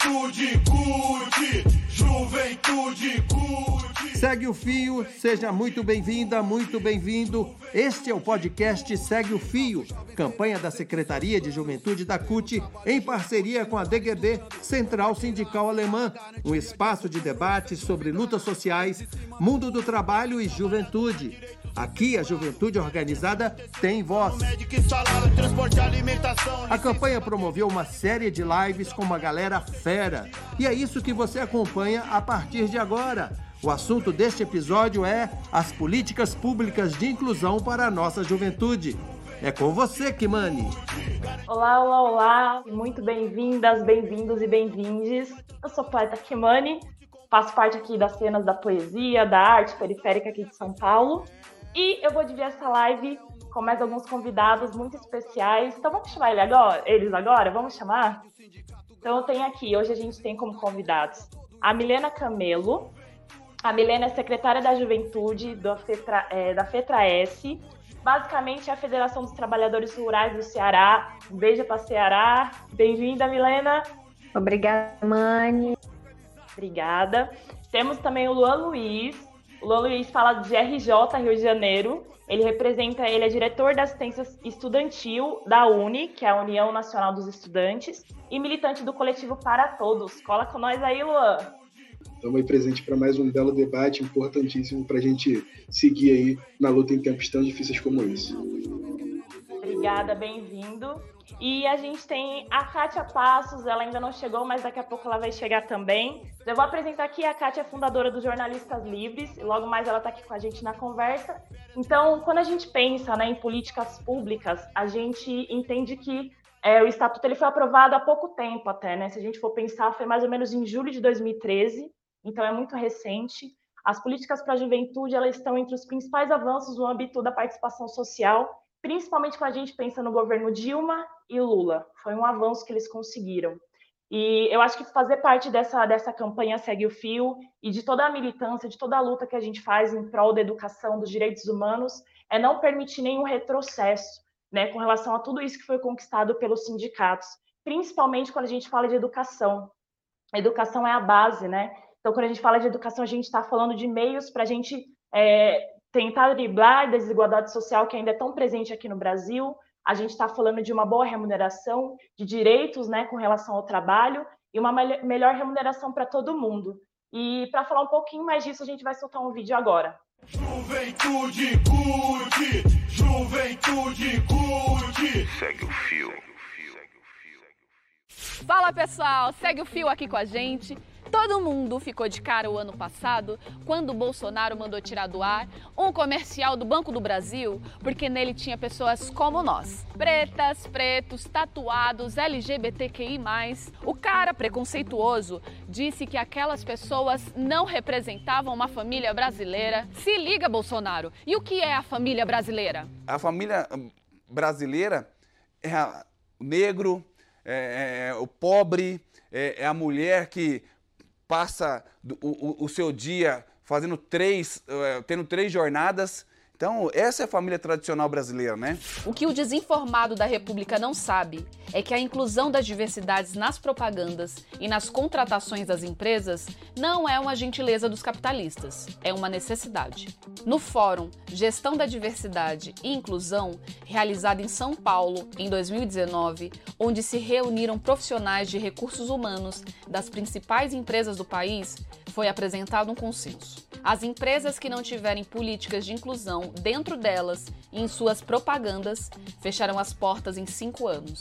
Juventude curte, juventude curte. Segue o Fio, seja muito bem-vinda, muito bem-vindo. Este é o podcast Segue o Fio, campanha da Secretaria de Juventude da CUT, em parceria com a DGB, Central Sindical Alemã, um espaço de debate sobre lutas sociais, mundo do trabalho e juventude. Aqui a juventude organizada tem voz. A campanha promoveu uma série de lives com uma galera fera. E é isso que você acompanha a partir de agora. O assunto deste episódio é as políticas públicas de inclusão para a nossa juventude. É com você, Kimani. Olá, olá, olá. Muito bem-vindas, bem-vindos e bem-vindes. Eu sou poeta Kimani, faço parte aqui das cenas da poesia, da arte periférica aqui de São Paulo. E eu vou dividir essa live com mais alguns convidados muito especiais. Então vamos chamar ele agora, eles agora? Vamos chamar? Então eu tenho aqui, hoje a gente tem como convidados a Milena Camelo. A Milena é secretária da Juventude do FETRA, é, da FETRA-S. Basicamente é a Federação dos Trabalhadores Rurais do Ceará. Um beijo para Ceará. Bem-vinda, Milena. Obrigada, Mani. Obrigada. Temos também o Luan Luiz, o Luan Luiz fala de RJ Rio de Janeiro. Ele representa, ele é diretor da assistência estudantil da UNE, que é a União Nacional dos Estudantes, e militante do coletivo Para Todos. Cola com nós aí, Luan. Estamos aí presente para mais um belo debate importantíssimo para a gente seguir aí na luta em tempos tão difíceis como esse. Obrigada, bem-vindo. E a gente tem a Kátia Passos, ela ainda não chegou, mas daqui a pouco ela vai chegar também. Eu vou apresentar aqui, a Kátia é fundadora dos Jornalistas Livres, e logo mais ela está aqui com a gente na conversa. Então, quando a gente pensa né, em políticas públicas, a gente entende que é, o Estatuto ele foi aprovado há pouco tempo até, né? Se a gente for pensar, foi mais ou menos em julho de 2013, então é muito recente. As políticas para a juventude elas estão entre os principais avanços no âmbito da participação social principalmente quando a gente pensa no governo Dilma e Lula. Foi um avanço que eles conseguiram. E eu acho que fazer parte dessa, dessa campanha Segue o Fio e de toda a militância, de toda a luta que a gente faz em prol da educação, dos direitos humanos, é não permitir nenhum retrocesso né, com relação a tudo isso que foi conquistado pelos sindicatos, principalmente quando a gente fala de educação. A educação é a base, né? Então, quando a gente fala de educação, a gente está falando de meios para a gente é, tentar driblar a desigualdade social que ainda é tão presente aqui no Brasil. A gente está falando de uma boa remuneração, de direitos né, com relação ao trabalho e uma melhor remuneração para todo mundo. E para falar um pouquinho mais disso, a gente vai soltar um vídeo agora. Juventude curte, juventude curte. Segue o fio. Fala pessoal, segue o fio aqui com a gente. Todo mundo ficou de cara o ano passado quando o Bolsonaro mandou tirar do ar um comercial do Banco do Brasil, porque nele tinha pessoas como nós, pretas, pretos, tatuados, LGBTQI. O cara preconceituoso disse que aquelas pessoas não representavam uma família brasileira. Se liga, Bolsonaro. E o que é a família brasileira? A família hum, brasileira é o negro, é, é, é o pobre, é, é a mulher que passa o, o, o seu dia fazendo três, uh, tendo três jornadas. Então, essa é a família tradicional brasileira, né? O que o desinformado da República não sabe é que a inclusão das diversidades nas propagandas e nas contratações das empresas não é uma gentileza dos capitalistas, é uma necessidade. No Fórum Gestão da Diversidade e Inclusão, realizado em São Paulo em 2019, onde se reuniram profissionais de recursos humanos das principais empresas do país, foi apresentado um consenso. As empresas que não tiverem políticas de inclusão dentro delas e em suas propagandas fecharão as portas em cinco anos.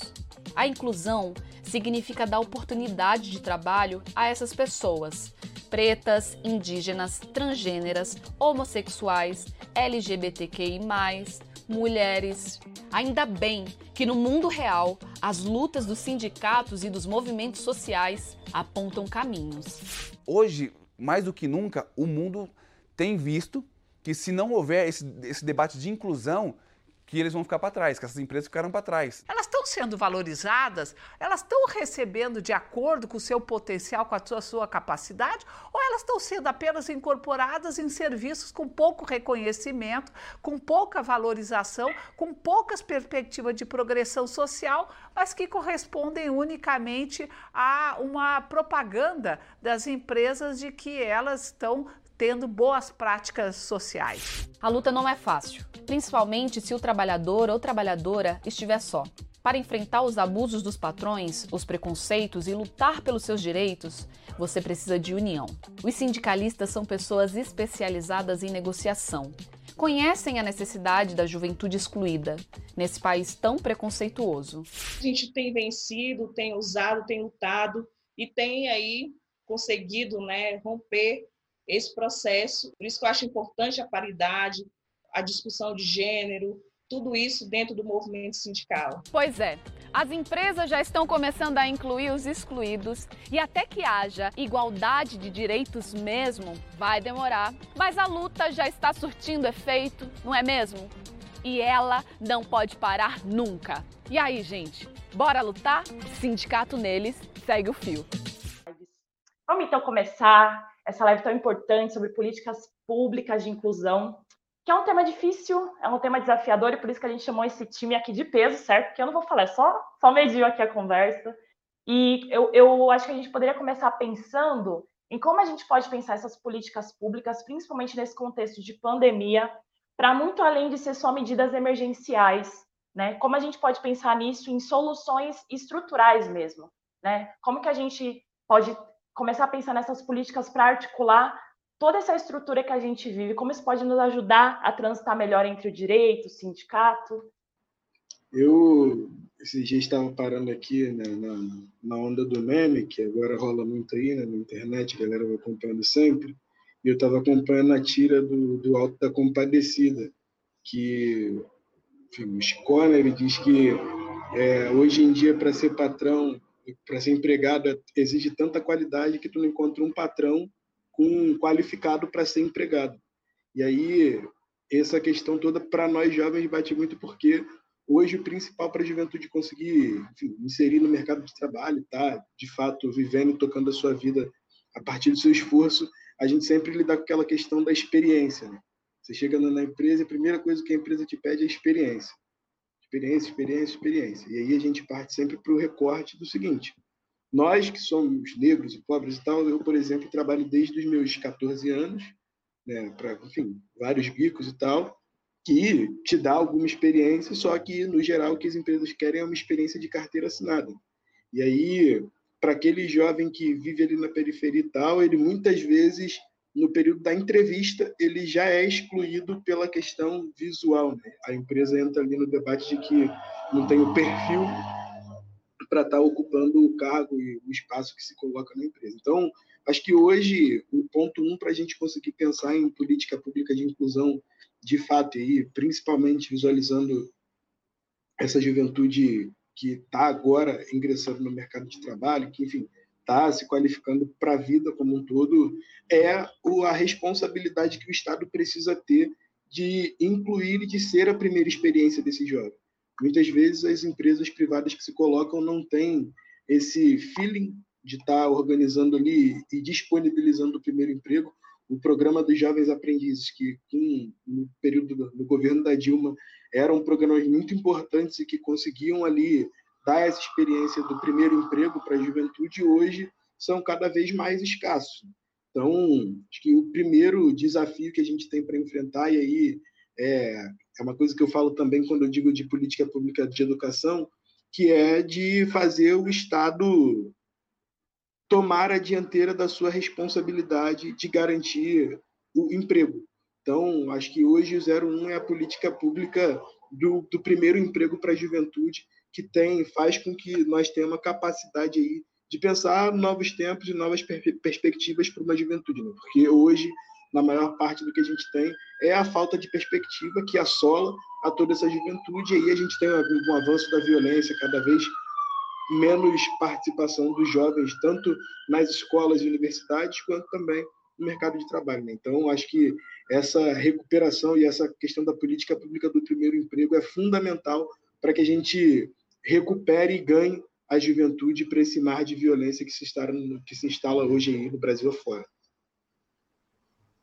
A inclusão significa dar oportunidade de trabalho a essas pessoas, pretas, indígenas, transgêneras, homossexuais, LGBTQI, mulheres. Ainda bem que no mundo real as lutas dos sindicatos e dos movimentos sociais apontam caminhos. Hoje, mais do que nunca, o mundo tem visto que se não houver esse, esse debate de inclusão, que eles vão ficar para trás, que essas empresas ficaram para trás. Elas estão sendo valorizadas? Elas estão recebendo de acordo com o seu potencial, com a sua, sua capacidade? Ou elas estão sendo apenas incorporadas em serviços com pouco reconhecimento, com pouca valorização, com poucas perspectivas de progressão social, mas que correspondem unicamente a uma propaganda das empresas de que elas estão tendo boas práticas sociais. A luta não é fácil, principalmente se o trabalhador ou trabalhadora estiver só. Para enfrentar os abusos dos patrões, os preconceitos e lutar pelos seus direitos, você precisa de união. Os sindicalistas são pessoas especializadas em negociação. Conhecem a necessidade da juventude excluída nesse país tão preconceituoso. A gente tem vencido, tem usado, tem lutado e tem aí conseguido né, romper esse processo. Por isso que eu acho importante a paridade, a discussão de gênero, tudo isso dentro do movimento sindical. Pois é. As empresas já estão começando a incluir os excluídos e até que haja igualdade de direitos mesmo, vai demorar. Mas a luta já está surtindo efeito, não é mesmo? E ela não pode parar nunca. E aí, gente? Bora lutar? Sindicato neles segue o fio. Vamos então começar essa live tão importante sobre políticas públicas de inclusão, que é um tema difícil, é um tema desafiador e por isso que a gente chamou esse time aqui de peso, certo? Porque eu não vou falar, é só, só medir aqui a conversa. E eu, eu acho que a gente poderia começar pensando em como a gente pode pensar essas políticas públicas, principalmente nesse contexto de pandemia, para muito além de ser só medidas emergenciais, né? Como a gente pode pensar nisso em soluções estruturais mesmo, né? Como que a gente pode começar a pensar nessas políticas para articular toda essa estrutura que a gente vive, como isso pode nos ajudar a transitar melhor entre o direito, o sindicato? Eu, esses dias, estava parando aqui né, na, na onda do meme, que agora rola muito aí né, na internet, a galera vai acompanhando sempre, e eu estava acompanhando a tira do, do Alto da Compadecida, que enfim, o Schikoner, ele diz que é, hoje em dia, para ser patrão, para ser empregado exige tanta qualidade que tu não encontra um patrão com qualificado para ser empregado. E aí essa questão toda para nós jovens bate muito porque hoje o principal para a juventude conseguir enfim, inserir no mercado de trabalho, tá, de fato vivendo e tocando a sua vida a partir do seu esforço, a gente sempre lida com aquela questão da experiência. Né? Você chega na empresa, a primeira coisa que a empresa te pede é experiência. Experiência, experiência, experiência. E aí a gente parte sempre para o recorte do seguinte: nós que somos negros e pobres e tal, eu, por exemplo, trabalho desde os meus 14 anos, né, para, enfim, vários bicos e tal, que te dá alguma experiência, só que, no geral, o que as empresas querem é uma experiência de carteira assinada. E aí, para aquele jovem que vive ali na periferia e tal, ele muitas vezes no período da entrevista, ele já é excluído pela questão visual. Né? A empresa entra ali no debate de que não tem o perfil para estar tá ocupando o cargo e o espaço que se coloca na empresa. Então, acho que hoje, o ponto um para a gente conseguir pensar em política pública de inclusão, de fato, e principalmente visualizando essa juventude que está agora ingressando no mercado de trabalho, que, enfim, está se qualificando para a vida como um todo, é a responsabilidade que o Estado precisa ter de incluir e de ser a primeira experiência desse jovem. Muitas vezes as empresas privadas que se colocam não têm esse feeling de estar tá organizando ali e disponibilizando o primeiro emprego. O programa dos jovens aprendizes, que no período do governo da Dilma eram programas muito importantes e que conseguiam ali dar essa experiência do primeiro emprego para a juventude hoje são cada vez mais escassos. Então, acho que o primeiro desafio que a gente tem para enfrentar, e aí é, é uma coisa que eu falo também quando eu digo de política pública de educação, que é de fazer o Estado tomar a dianteira da sua responsabilidade de garantir o emprego. Então, acho que hoje o 01 é a política pública do, do primeiro emprego para a juventude, que tem faz com que nós tenhamos a capacidade aí de pensar novos tempos e novas per perspectivas para uma juventude, né? porque hoje na maior parte do que a gente tem é a falta de perspectiva que assola a toda essa juventude e aí a gente tem um avanço da violência cada vez menos participação dos jovens tanto nas escolas e universidades quanto também no mercado de trabalho. Né? Então, acho que essa recuperação e essa questão da política pública do primeiro emprego é fundamental para que a gente recupere e ganhe a juventude para esse mar de violência que se, instala, que se instala hoje aí no Brasil afora.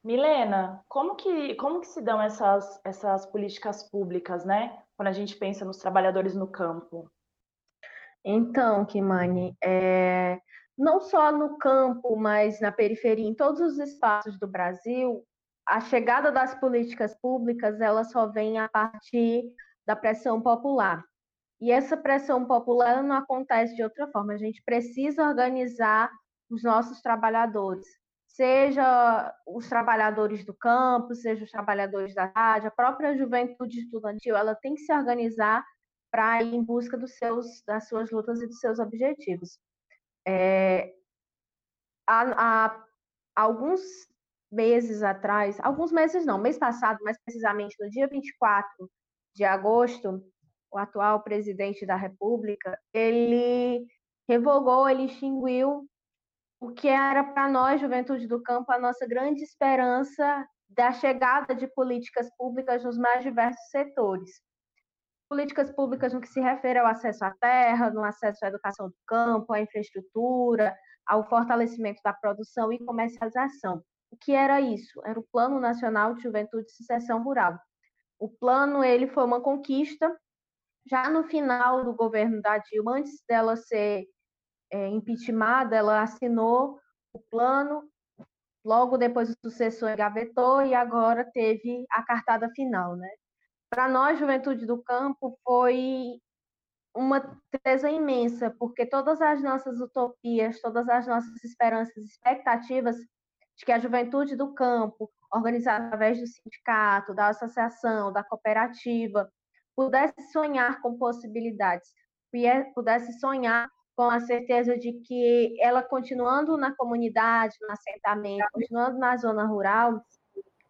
Milena, como que, como que se dão essas, essas políticas públicas, né? Quando a gente pensa nos trabalhadores no campo? Então, Kimani, é, não só no campo, mas na periferia, em todos os espaços do Brasil, a chegada das políticas públicas ela só vem a partir da pressão popular. E essa pressão popular não acontece de outra forma. A gente precisa organizar os nossos trabalhadores, seja os trabalhadores do campo, seja os trabalhadores da rádio, a própria juventude estudantil, ela tem que se organizar para ir em busca dos seus, das suas lutas e dos seus objetivos. É, há, há alguns meses atrás, alguns meses não, mês passado, mais precisamente no dia 24 de agosto, o atual presidente da República, ele revogou, ele extinguiu o que era para nós, Juventude do Campo, a nossa grande esperança da chegada de políticas públicas nos mais diversos setores. Políticas públicas no que se refere ao acesso à terra, no acesso à educação do campo, à infraestrutura, ao fortalecimento da produção e comercialização. O que era isso? Era o Plano Nacional de Juventude e Sucessão Rural. O plano ele foi uma conquista já no final do governo da Dilma, antes dela ser é, impeachmentada, ela assinou o plano, logo depois o sucessor engavetou e agora teve a cartada final, né? Para nós, Juventude do Campo, foi uma tristeza imensa, porque todas as nossas utopias, todas as nossas esperanças, expectativas de que a juventude do campo, organizada através do sindicato, da associação, da cooperativa, pudesse sonhar com possibilidades, pudesse sonhar com a certeza de que ela continuando na comunidade, no assentamento, continuando na zona rural,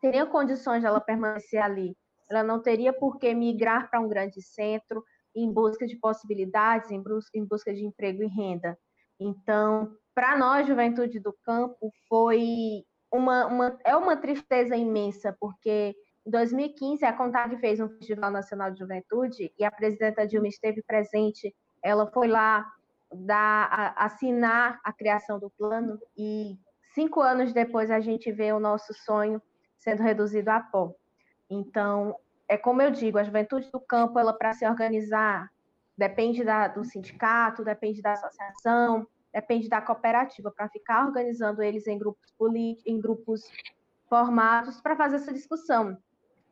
teria condições de ela permanecer ali. Ela não teria por que migrar para um grande centro em busca de possibilidades, em em busca de emprego e renda. Então, para nós, Juventude do Campo, foi uma, uma, é uma tristeza imensa, porque em 2015, a CONTAG fez um Festival Nacional de Juventude e a presidenta Dilma esteve presente. Ela foi lá dar, a, assinar a criação do plano e cinco anos depois a gente vê o nosso sonho sendo reduzido a pó. Então, é como eu digo, a juventude do campo, ela para se organizar, depende da, do sindicato, depende da associação, depende da cooperativa, para ficar organizando eles em grupos políticos, em grupos formados para fazer essa discussão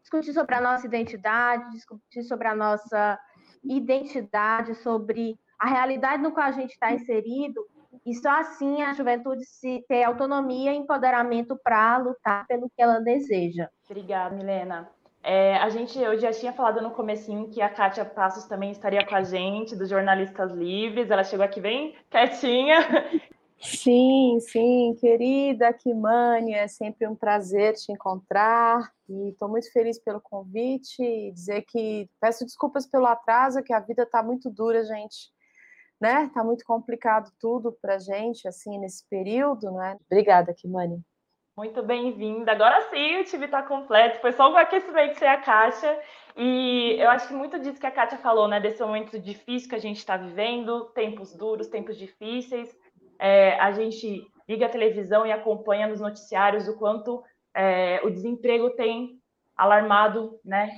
discutir sobre a nossa identidade, discutir sobre a nossa identidade, sobre a realidade no qual a gente está inserido, e só assim a juventude se ter autonomia e empoderamento para lutar pelo que ela deseja. Obrigada, Milena. É, a gente, eu já tinha falado no comecinho que a Kátia Passos também estaria com a gente, dos Jornalistas Livres. Ela chegou aqui bem quietinha. Sim, sim, querida Kimani, é sempre um prazer te encontrar e estou muito feliz pelo convite e dizer que peço desculpas pelo atraso, que a vida está muito dura, gente, né? Está muito complicado tudo para gente, assim, nesse período, né? Obrigada, Kimani. Muito bem-vinda. Agora sim, o time está completo. Foi só um aquecimento sem a Caixa. E eu acho que muito disso que a Kátia falou, né? Desse momento difícil que a gente está vivendo, tempos duros, tempos difíceis é, a gente liga a televisão e acompanha nos noticiários o quanto é, o desemprego tem alarmado, né?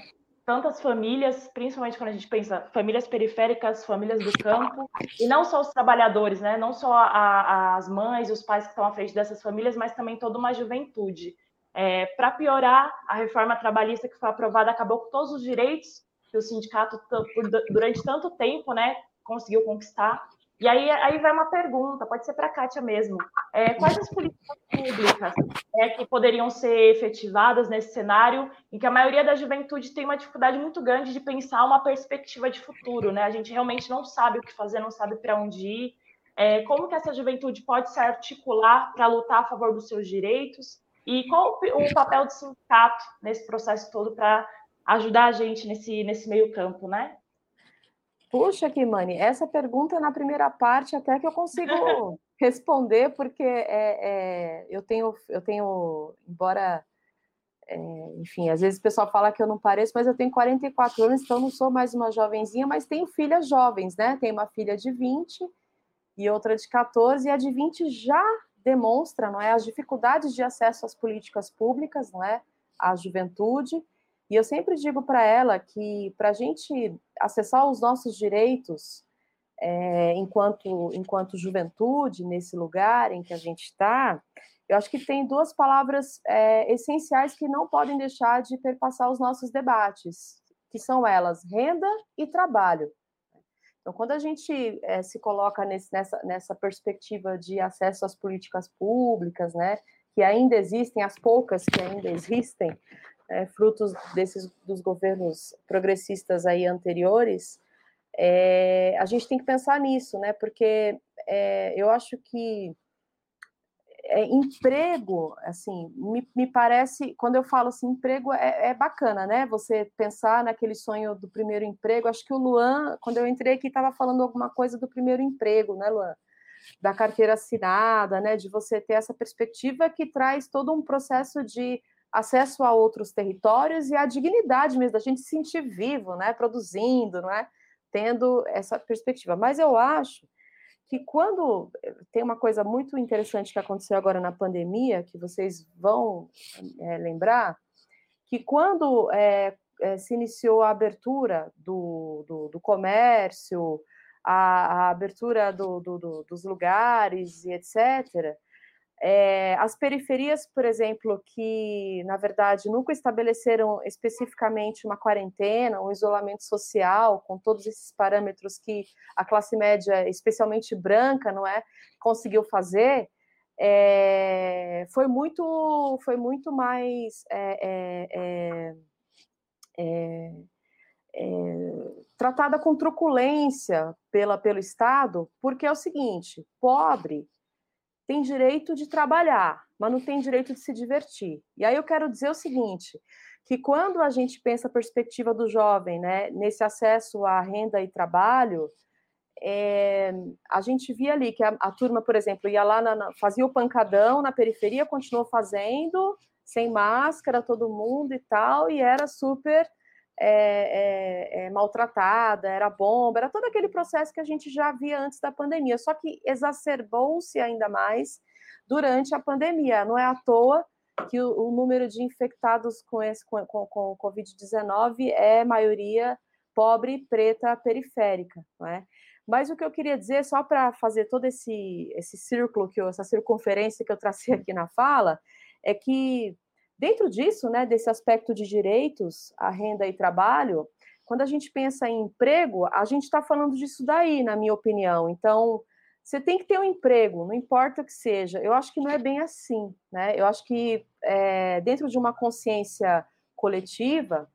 Tantas famílias, principalmente quando a gente pensa famílias periféricas, famílias do campo, e não só os trabalhadores, né? Não só a, as mães e os pais que estão à frente dessas famílias, mas também toda uma juventude. É, Para piorar, a reforma trabalhista que foi aprovada acabou com todos os direitos que o sindicato, durante tanto tempo, né, conseguiu conquistar. E aí, aí vai uma pergunta, pode ser para a Kátia mesmo. É, quais as políticas públicas é, que poderiam ser efetivadas nesse cenário em que a maioria da juventude tem uma dificuldade muito grande de pensar uma perspectiva de futuro, né? A gente realmente não sabe o que fazer, não sabe para onde ir. É, como que essa juventude pode se articular para lutar a favor dos seus direitos? E qual o papel do sindicato nesse processo todo para ajudar a gente nesse, nesse meio campo, né? Puxa, Kimani, essa pergunta na primeira parte até que eu consigo responder, porque é, é, eu, tenho, eu tenho, embora é, enfim, às vezes o pessoal fala que eu não pareço, mas eu tenho 44 anos, então não sou mais uma jovenzinha, mas tenho filhas jovens, né? Tenho uma filha de 20 e outra de 14, e a de 20 já demonstra, não é, as dificuldades de acesso às políticas públicas, não é, à juventude. E eu sempre digo para ela que para a gente acessar os nossos direitos é, enquanto enquanto juventude nesse lugar em que a gente está, eu acho que tem duas palavras é, essenciais que não podem deixar de perpassar os nossos debates, que são elas renda e trabalho. Então, quando a gente é, se coloca nesse, nessa, nessa perspectiva de acesso às políticas públicas, né, que ainda existem, as poucas que ainda existem, é, frutos desses dos governos progressistas aí anteriores, é, a gente tem que pensar nisso, né, porque eu acho que é, emprego, assim, me, me, parece, quando eu falo assim, emprego é, é, bacana, né? Você pensar naquele sonho do primeiro emprego. Acho que o Luan, quando eu entrei aqui, estava falando alguma coisa do primeiro emprego, né, Luan? Da carteira assinada, né? De você ter essa perspectiva que traz todo um processo de acesso a outros territórios e a dignidade mesmo, da gente se sentir vivo, né? Produzindo, não é? Tendo essa perspectiva. Mas eu acho que quando eh, tem uma coisa muito interessante que aconteceu agora na pandemia, que vocês vão é, lembrar, que quando é, se iniciou a abertura do, do, do comércio, a, a abertura do, dos lugares e etc., é, as periferias, por exemplo, que na verdade nunca estabeleceram especificamente uma quarentena, um isolamento social, com todos esses parâmetros que a classe média, especialmente branca, não é, conseguiu fazer, é, foi muito, foi muito mais é, é, é, é tratada com truculência pela, pelo Estado, porque é o seguinte: pobre tem direito de trabalhar, mas não tem direito de se divertir. E aí eu quero dizer o seguinte, que quando a gente pensa a perspectiva do jovem, né, nesse acesso à renda e trabalho, é, a gente via ali que a, a turma, por exemplo, ia lá, na, fazia o pancadão na periferia, continuou fazendo, sem máscara, todo mundo e tal, e era super é, é, é, maltratada, era bomba, era todo aquele processo que a gente já via antes da pandemia, só que exacerbou-se ainda mais durante a pandemia. Não é à toa que o, o número de infectados com, esse, com, com, com o Covid-19 é maioria pobre, preta, periférica, não é? Mas o que eu queria dizer, só para fazer todo esse, esse círculo, que eu, essa circunferência que eu tracei aqui na fala, é que Dentro disso, né, desse aspecto de direitos, a renda e trabalho, quando a gente pensa em emprego, a gente está falando disso daí, na minha opinião. Então, você tem que ter um emprego, não importa o que seja. Eu acho que não é bem assim, né? Eu acho que é, dentro de uma consciência coletiva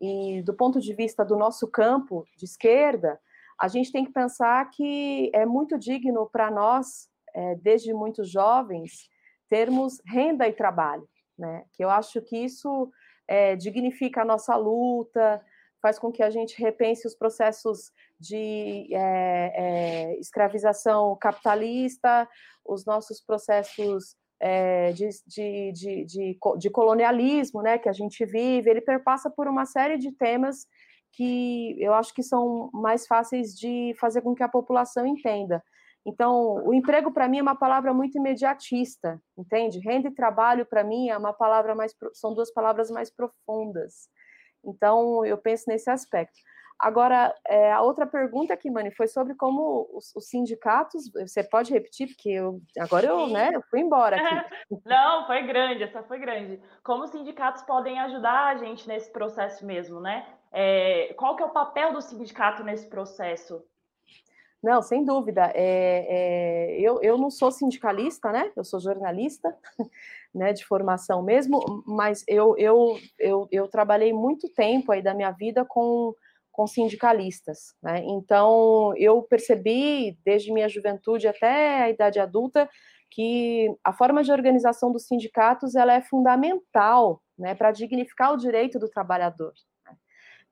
e do ponto de vista do nosso campo de esquerda, a gente tem que pensar que é muito digno para nós, é, desde muito jovens, termos renda e trabalho né? Que eu acho que isso é, dignifica a nossa luta, faz com que a gente repense os processos de é, é, escravização capitalista, os nossos processos é, de, de, de, de, colonialismo né, que a gente vive, ele perpassa por uma série de temas que eu acho que são mais fáceis de fazer com que a população entenda. Então, o emprego para mim é uma palavra muito imediatista, entende? Renda e trabalho para mim é uma palavra mais são duas palavras mais profundas. Então, eu penso nesse aspecto. Agora, é, a outra pergunta aqui, Mani, foi sobre como os, os, sindicatos. Você pode repetir, porque eu, agora eu, né, eu fui embora aqui. Não, foi grande, essa foi grande. Como os sindicatos podem ajudar a gente nesse processo mesmo, né? É, qual que é o papel do sindicato nesse processo? Não, sem dúvida. É, é, eu, eu não sou sindicalista, né? Eu sou jornalista, né, de formação mesmo, mas eu, eu, eu, eu trabalhei muito tempo aí da minha vida com, com sindicalistas, né? Então, eu percebi, desde minha juventude até a idade adulta, que a forma de organização dos sindicatos ela é fundamental né, para dignificar o direito do trabalhador.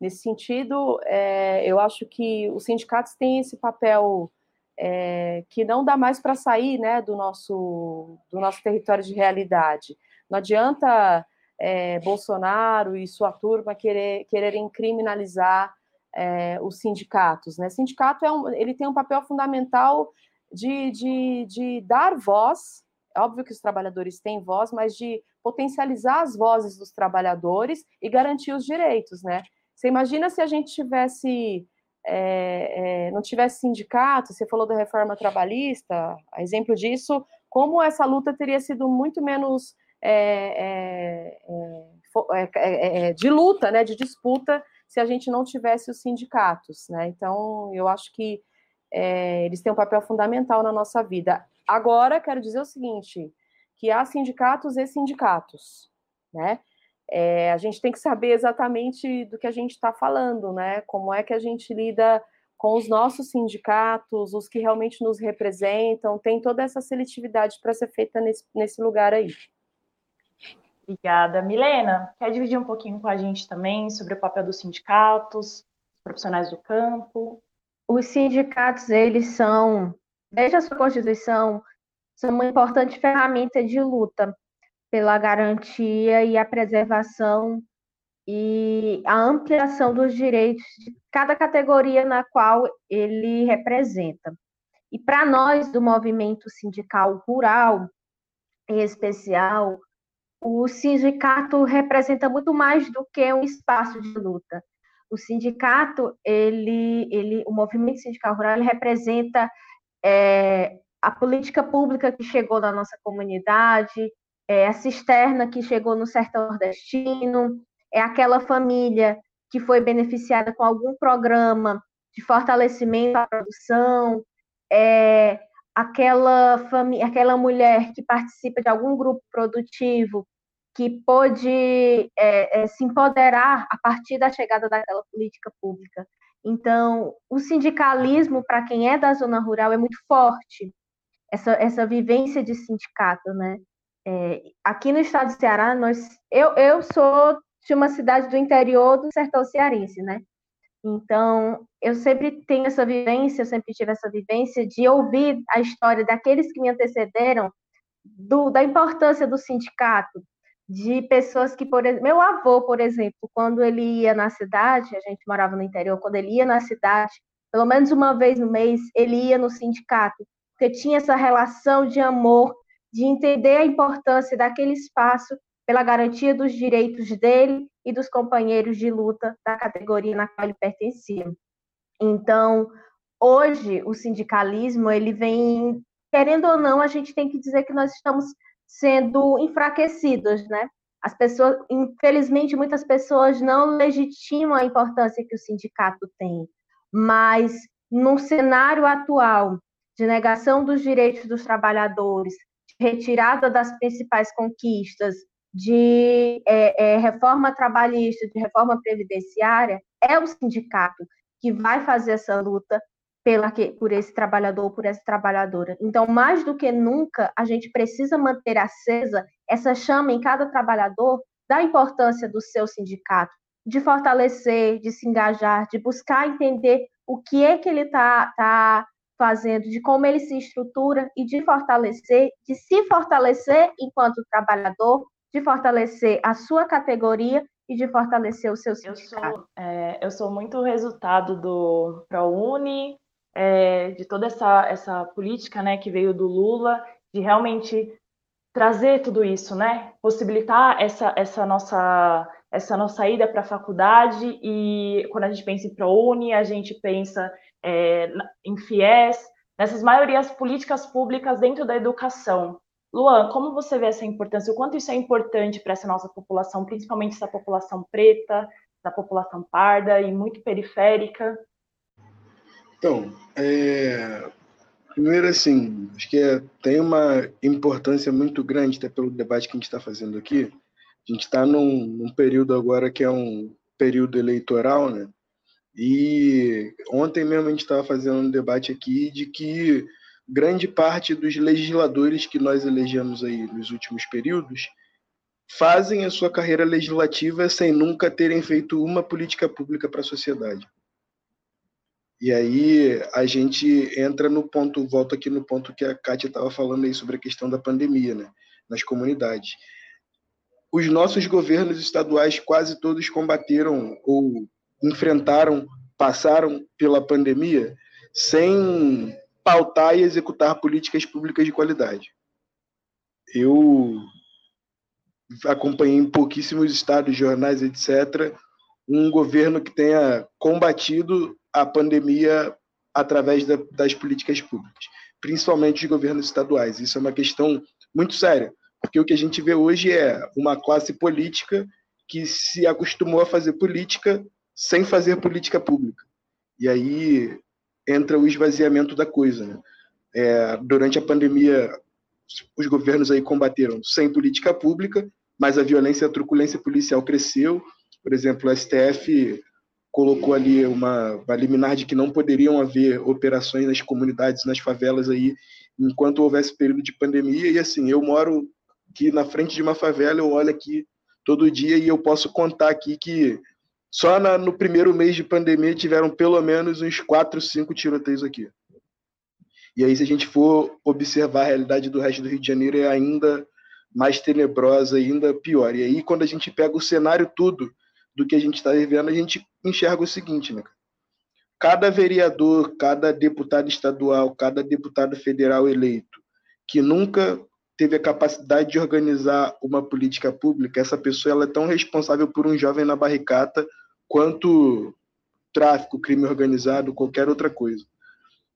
Nesse sentido, é, eu acho que os sindicatos têm esse papel é, que não dá mais para sair né, do, nosso, do nosso território de realidade. Não adianta é, Bolsonaro e sua turma querer, quererem criminalizar é, os sindicatos. Né? Sindicato é um, ele tem um papel fundamental de, de, de dar voz, é óbvio que os trabalhadores têm voz, mas de potencializar as vozes dos trabalhadores e garantir os direitos, né? Você imagina se a gente tivesse é, é, não tivesse sindicato, você falou da reforma trabalhista, exemplo disso, como essa luta teria sido muito menos é, de luta, né, de disputa, se a gente não tivesse os sindicatos, né? Então, eu acho que eles têm um papel fundamental na nossa vida. Agora, quero dizer o seguinte, que há sindicatos e sindicatos, né? É, a gente tem que saber exatamente do que a gente está falando, né? Como é que a gente lida com os nossos sindicatos, os que realmente nos representam, tem toda essa seletividade para ser feita nesse, nesse lugar aí. Obrigada. Milena, quer dividir um pouquinho com a gente também sobre o papel dos sindicatos, profissionais do campo? Os sindicatos, eles são, desde a sua constituição, são uma importante ferramenta de luta pela garantia e a preservação e a ampliação dos direitos de cada categoria na qual ele representa. E para nós do movimento sindical rural, em especial, o sindicato representa muito mais do que um espaço de luta. O sindicato, ele, ele, o movimento sindical rural, ele representa é, a política pública que chegou na nossa comunidade, é a cisterna que chegou no sertão nordestino, é aquela família que foi beneficiada com algum programa de fortalecimento da produção, é aquela família, aquela mulher que participa de algum grupo produtivo que pôde é, é, se empoderar a partir da chegada daquela política pública. Então, o sindicalismo, para quem é da zona rural, é muito forte, essa, essa vivência de sindicato, né? É, aqui no estado do Ceará, nós, eu, eu sou de uma cidade do interior do sertão cearense, né? Então, eu sempre tenho essa vivência, eu sempre tive essa vivência de ouvir a história daqueles que me antecederam, do, da importância do sindicato, de pessoas que, por exemplo, meu avô, por exemplo, quando ele ia na cidade, a gente morava no interior, quando ele ia na cidade, pelo menos uma vez no mês, ele ia no sindicato, porque tinha essa relação de amor de entender a importância daquele espaço pela garantia dos direitos dele e dos companheiros de luta da categoria na qual ele pertencia. Então, hoje o sindicalismo ele vem querendo ou não, a gente tem que dizer que nós estamos sendo enfraquecidos, né? As pessoas, infelizmente, muitas pessoas não legitimam a importância que o sindicato tem, mas no cenário atual de negação dos direitos dos trabalhadores, retirada das principais conquistas de é, é, reforma trabalhista, de reforma previdenciária, é o sindicato que vai fazer essa luta pela, por esse trabalhador, por essa trabalhadora. Então, mais do que nunca, a gente precisa manter acesa essa chama em cada trabalhador da importância do seu sindicato, de fortalecer, de se engajar, de buscar entender o que é que ele está tá fazendo, de como ele se estrutura e de fortalecer, de se fortalecer enquanto trabalhador, de fortalecer a sua categoria e de fortalecer o seu sindicato. Eu sou, é, eu sou muito resultado do ProUni, é, de toda essa, essa política né, que veio do Lula, de realmente trazer tudo isso, né? Possibilitar essa, essa nossa essa nossa ida para a faculdade e quando a gente pensa em ProUni, a gente pensa é, em FIES, nessas maiorias políticas públicas dentro da educação. Luan, como você vê essa importância? O quanto isso é importante para essa nossa população, principalmente essa população preta, da população parda e muito periférica? Então, é... primeiro assim, acho que é, tem uma importância muito grande, até pelo debate que a gente está fazendo aqui. A gente está num, num período agora que é um período eleitoral, né? E ontem mesmo a gente estava fazendo um debate aqui de que grande parte dos legisladores que nós elegemos aí nos últimos períodos fazem a sua carreira legislativa sem nunca terem feito uma política pública para a sociedade. E aí a gente entra no ponto, volta aqui no ponto que a Kátia estava falando aí sobre a questão da pandemia, né, nas comunidades os nossos governos estaduais quase todos combateram ou enfrentaram, passaram pela pandemia sem pautar e executar políticas públicas de qualidade. Eu acompanhei em pouquíssimos estados, jornais, etc., um governo que tenha combatido a pandemia através da, das políticas públicas, principalmente os governos estaduais. Isso é uma questão muito séria, porque o que a gente vê hoje é uma classe política que se acostumou a fazer política sem fazer política pública. E aí entra o esvaziamento da coisa. Né? É, durante a pandemia, os governos aí combateram sem política pública, mas a violência a truculência policial cresceu. Por exemplo, o STF colocou ali uma, uma liminar de que não poderiam haver operações nas comunidades, nas favelas aí, enquanto houvesse período de pandemia. E assim, eu moro aqui na frente de uma favela, eu olho aqui todo dia e eu posso contar aqui que só na, no primeiro mês de pandemia tiveram pelo menos uns quatro, cinco tiroteios aqui. E aí, se a gente for observar a realidade do resto do Rio de Janeiro, é ainda mais tenebrosa, ainda pior. E aí, quando a gente pega o cenário todo do que a gente está vivendo, a gente enxerga o seguinte, né? Cada vereador, cada deputado estadual, cada deputado federal eleito que nunca teve a capacidade de organizar uma política pública, essa pessoa ela é tão responsável por um jovem na barricata quanto tráfico, crime organizado, qualquer outra coisa.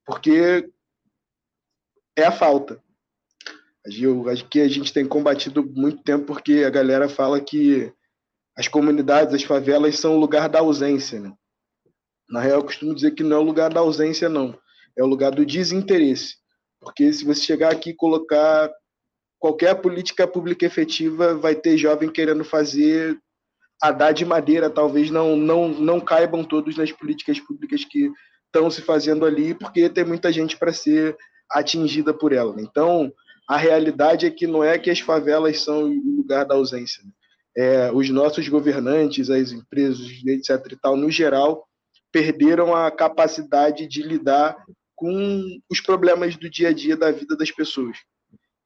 Porque é a falta. Eu acho que a gente tem combatido muito tempo porque a galera fala que as comunidades, as favelas são o lugar da ausência. Né? Na real, eu costumo dizer que não é o lugar da ausência, não. É o lugar do desinteresse. Porque se você chegar aqui e colocar qualquer política pública efetiva, vai ter jovem querendo fazer a dar de madeira, talvez não, não, não caibam todos nas políticas públicas que estão se fazendo ali, porque tem muita gente para ser atingida por ela. Né? Então, a realidade é que não é que as favelas são o lugar da ausência. Né? É, os nossos governantes, as empresas, etc. e tal, no geral, perderam a capacidade de lidar com os problemas do dia a dia da vida das pessoas.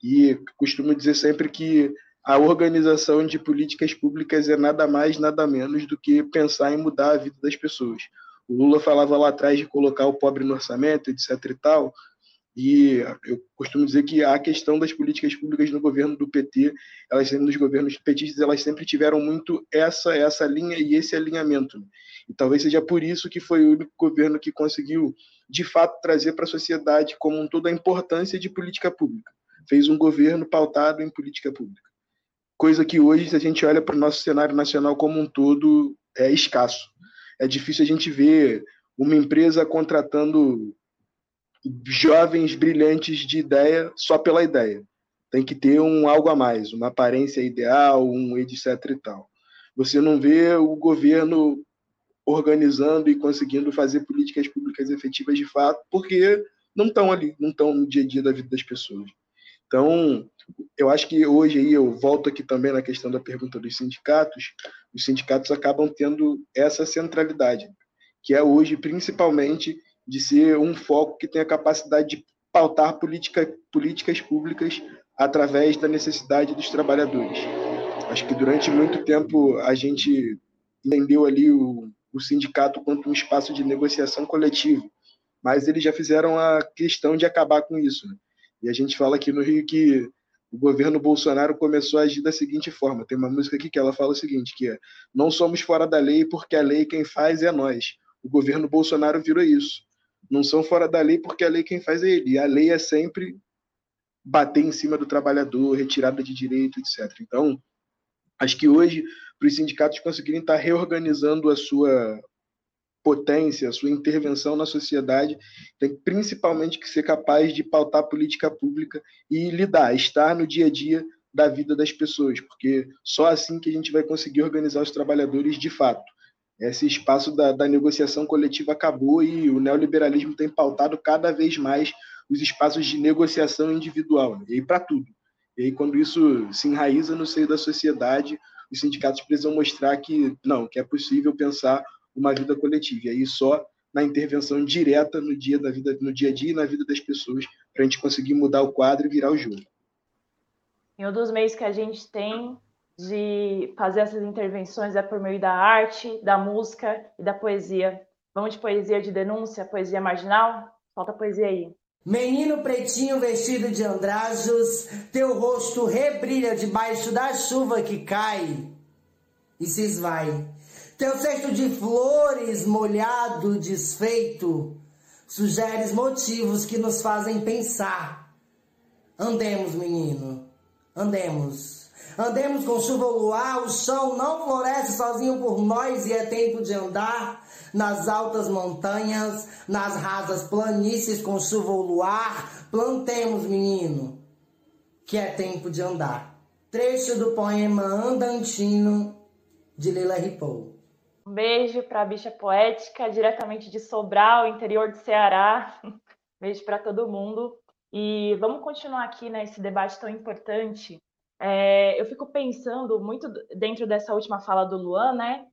E costumo dizer sempre que a organização de políticas públicas é nada mais, nada menos do que pensar em mudar a vida das pessoas. O Lula falava lá atrás de colocar o pobre no orçamento, etc. e tal, e eu costumo dizer que a questão das políticas públicas no governo do PT, elas nos governos petistas, elas sempre tiveram muito essa essa linha e esse alinhamento. E talvez seja por isso que foi o único governo que conseguiu, de fato, trazer para a sociedade como um todo a importância de política pública. Fez um governo pautado em política pública. Coisa que hoje, se a gente olha para o nosso cenário nacional como um todo, é escasso. É difícil a gente ver uma empresa contratando jovens brilhantes de ideia só pela ideia. Tem que ter um algo a mais, uma aparência ideal, um etc e tal. Você não vê o governo organizando e conseguindo fazer políticas públicas efetivas de fato, porque não estão ali, não estão no dia a dia da vida das pessoas. Então, eu acho que hoje aí eu volto aqui também na questão da pergunta dos sindicatos. Os sindicatos acabam tendo essa centralidade, que é hoje principalmente de ser um foco que tem a capacidade de pautar política, políticas públicas através da necessidade dos trabalhadores. Acho que durante muito tempo a gente entendeu ali o, o sindicato quanto um espaço de negociação coletivo, mas eles já fizeram a questão de acabar com isso. Né? E a gente fala aqui no Rio que o governo Bolsonaro começou a agir da seguinte forma. Tem uma música aqui que ela fala o seguinte, que é não somos fora da lei porque a lei quem faz é nós. O governo Bolsonaro virou isso não são fora da lei porque a lei quem faz é ele. E a lei é sempre bater em cima do trabalhador, retirada de direito, etc. Então, acho que hoje, para os sindicatos conseguirem estar reorganizando a sua potência, a sua intervenção na sociedade, tem principalmente que ser capaz de pautar política pública e lidar, estar no dia a dia da vida das pessoas, porque só assim que a gente vai conseguir organizar os trabalhadores de fato esse espaço da, da, negociação coletiva acabou e o neoliberalismo tem pautado cada vez mais os espaços de negociação individual, né? e para tudo. E aí, quando isso se enraiza no seio da sociedade, os sindicatos precisam mostrar que não, que é possível pensar uma vida coletiva. E aí só na intervenção direta no dia da vida, no dia a dia e na vida das pessoas, para a gente conseguir mudar o quadro e virar o jogo. Em um dos meios que a gente tem de fazer essas intervenções é por meio da arte, da música e da poesia. Vamos de poesia de denúncia, poesia marginal? Falta poesia aí. Menino pretinho vestido de andrajos, teu rosto rebrilha debaixo da chuva que cai e se esvai. Teu cesto de flores molhado, desfeito, sugeres motivos que nos fazem pensar. Andemos, menino, andemos. Andemos com chuva ou luar, o chão não floresce sozinho por nós e é tempo de andar nas altas montanhas, nas rasas planícies com chuva ou luar. Plantemos, menino, que é tempo de andar. Trecho do poema Andantino de Lila Ripoll. Um beijo para a bicha poética, diretamente de Sobral, interior do Ceará. beijo para todo mundo. E vamos continuar aqui nesse né, debate tão importante. É, eu fico pensando muito dentro dessa última fala do Luan, né?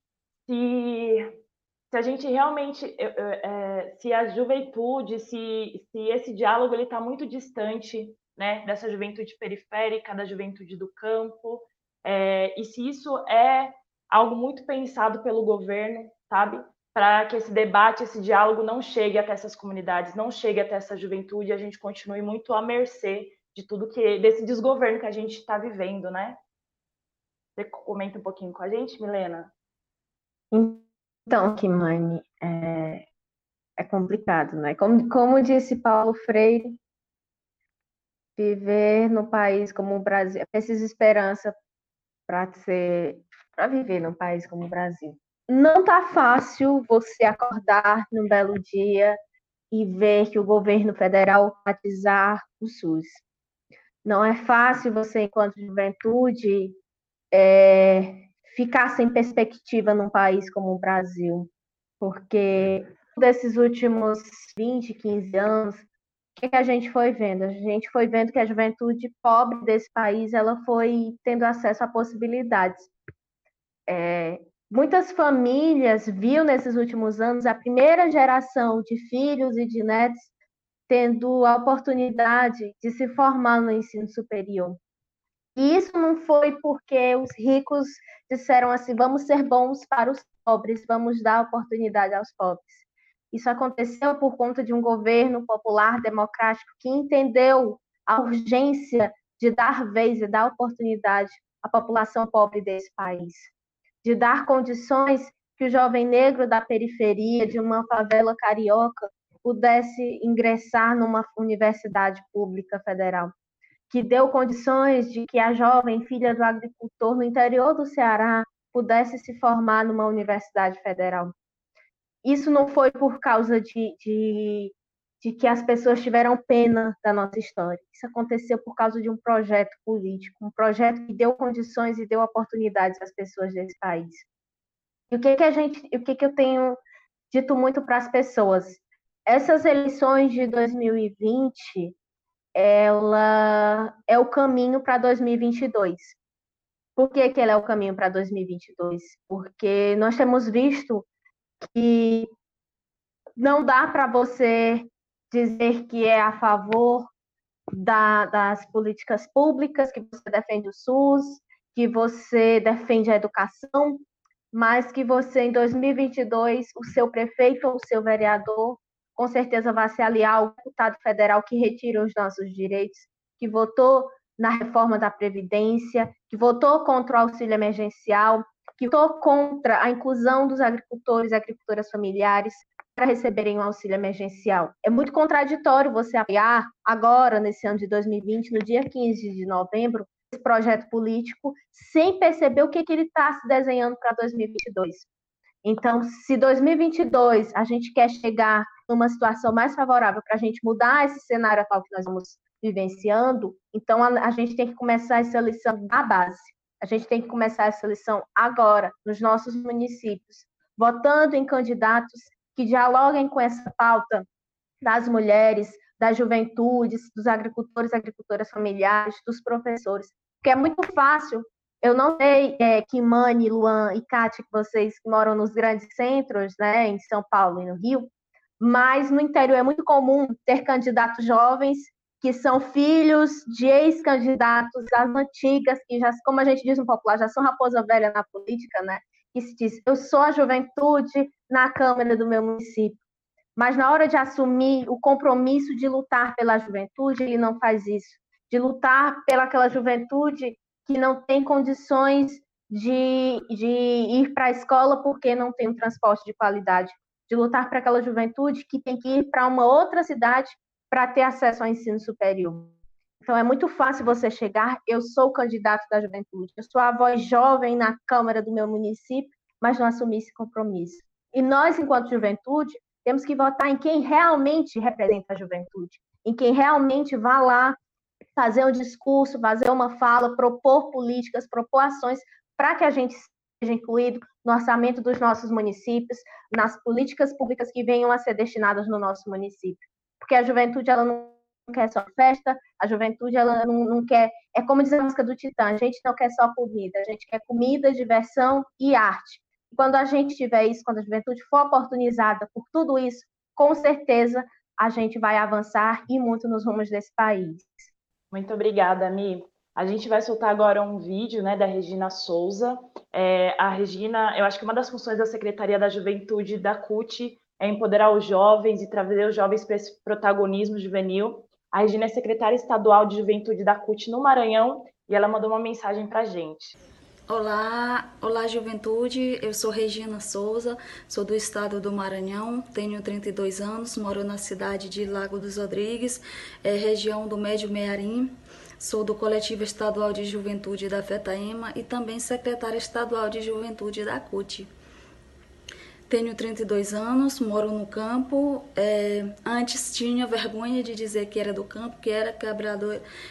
Se, se a gente realmente, é, se a juventude, se, se esse diálogo ele está muito distante, né? Dessa juventude periférica, da juventude do campo, é, e se isso é algo muito pensado pelo governo, sabe? Para que esse debate, esse diálogo não chegue até essas comunidades, não chegue até essa juventude, a gente continue muito à mercê de tudo que desse desgoverno que a gente está vivendo, né? Você comenta um pouquinho com a gente, Milena? Então, Kimani, é, é complicado, né? Como, como disse Paulo Freire, viver no país como o Brasil, precisa esperança para ser para viver num país como o Brasil. Não tá fácil você acordar num belo dia e ver que o governo federal privatizar o SUS. Não é fácil você, enquanto juventude, é, ficar sem perspectiva num país como o Brasil, porque desses últimos 20, 15 anos, o que, que, a gente foi vendo? A gente foi vendo que a juventude pobre desse país ela foi tendo acesso a possibilidades. É, muitas famílias viu nesses últimos anos a primeira geração de filhos e de netos tendo a oportunidade de se formar no ensino superior. E isso não foi porque os ricos disseram assim: vamos ser bons para os pobres, vamos dar oportunidade aos pobres. Isso aconteceu por conta de um governo popular democrático que entendeu a urgência de dar vez e dar oportunidade à população pobre desse país de dar condições que o jovem negro da periferia, de uma favela carioca, pudesse ingressar numa universidade pública federal, que deu condições de que a jovem filha do agricultor no interior do Ceará pudesse se formar numa universidade federal. Isso não foi por causa de, de de que as pessoas tiveram pena da nossa história. Isso aconteceu por causa de um projeto político, um projeto que deu condições e deu oportunidades às pessoas desse país. E o que que a gente, o que que eu tenho dito muito para as pessoas? Essas eleições de 2020, ela é o caminho para 2022. Por que, que ela é o caminho para 2022? Porque nós temos visto que não dá para você dizer que é a favor da, das políticas públicas, que você defende o SUS, que você defende a educação, mas que você, em 2022, o seu prefeito ou o seu vereador, com certeza vai se aliar ao deputado federal que retira os nossos direitos, que votou na reforma da Previdência, que votou contra o auxílio emergencial, que votou contra a inclusão dos agricultores e agricultoras familiares, para receberem um auxílio emergencial. É muito contraditório você apoiar agora, nesse ano de 2020, no dia 15 de novembro, esse projeto político, sem perceber o que, que ele está se desenhando para 2022. Então, se 2022 a gente quer chegar numa situação mais favorável para a gente mudar esse cenário atual que nós estamos vivenciando, então a, a gente tem que começar essa lição da base. A gente tem que começar essa lição agora, nos nossos municípios, votando em candidatos que dialoguem com essa pauta das mulheres, das juventudes, dos agricultores, agricultoras familiares, dos professores, porque é muito fácil. Eu não sei, é, Kimani, Luan e Kátia, que vocês moram nos grandes centros, né, em São Paulo e no Rio, mas no interior é muito comum ter candidatos jovens que são filhos de ex-candidatos das antigas, que já, como a gente diz no popular, já são raposa velha na política, né? Que se diz, eu sou a juventude na Câmara do meu município. Mas na hora de assumir o compromisso de lutar pela juventude, ele não faz isso. De lutar pelaquela juventude que não tem condições de, de ir para a escola porque não tem um transporte de qualidade. De lutar para aquela juventude que tem que ir para uma outra cidade para ter acesso ao ensino superior. Então, é muito fácil você chegar, eu sou o candidato da juventude, eu sou a voz jovem na Câmara do meu município, mas não assumir esse compromisso. E nós, enquanto juventude, temos que votar em quem realmente representa a juventude, em quem realmente vá lá fazer um discurso, fazer uma fala, propor políticas, propor ações para que a gente seja incluído no orçamento dos nossos municípios, nas políticas públicas que venham a ser destinadas no nosso município. Porque a juventude ela não quer só festa, a juventude ela não, não quer, é como diz a música do Titã, a gente não quer só comida, a gente quer comida, diversão e arte. Quando a gente tiver isso, quando a juventude for oportunizada por tudo isso, com certeza a gente vai avançar e muito nos rumos desse país. Muito obrigada, Mi. A gente vai soltar agora um vídeo né, da Regina Souza. É, a Regina, eu acho que uma das funções da Secretaria da Juventude da CUT é empoderar os jovens e trazer os jovens para esse protagonismo juvenil. A Regina é secretária estadual de juventude da CUT no Maranhão e ela mandou uma mensagem para a gente. Olá, olá juventude, eu sou Regina Souza, sou do estado do Maranhão, tenho 32 anos, moro na cidade de Lago dos Rodrigues, é, região do Médio Mearim, sou do coletivo estadual de juventude da FETAEMA e também secretária estadual de juventude da CUT. Tenho 32 anos, moro no campo. É, antes tinha vergonha de dizer que era do campo, que era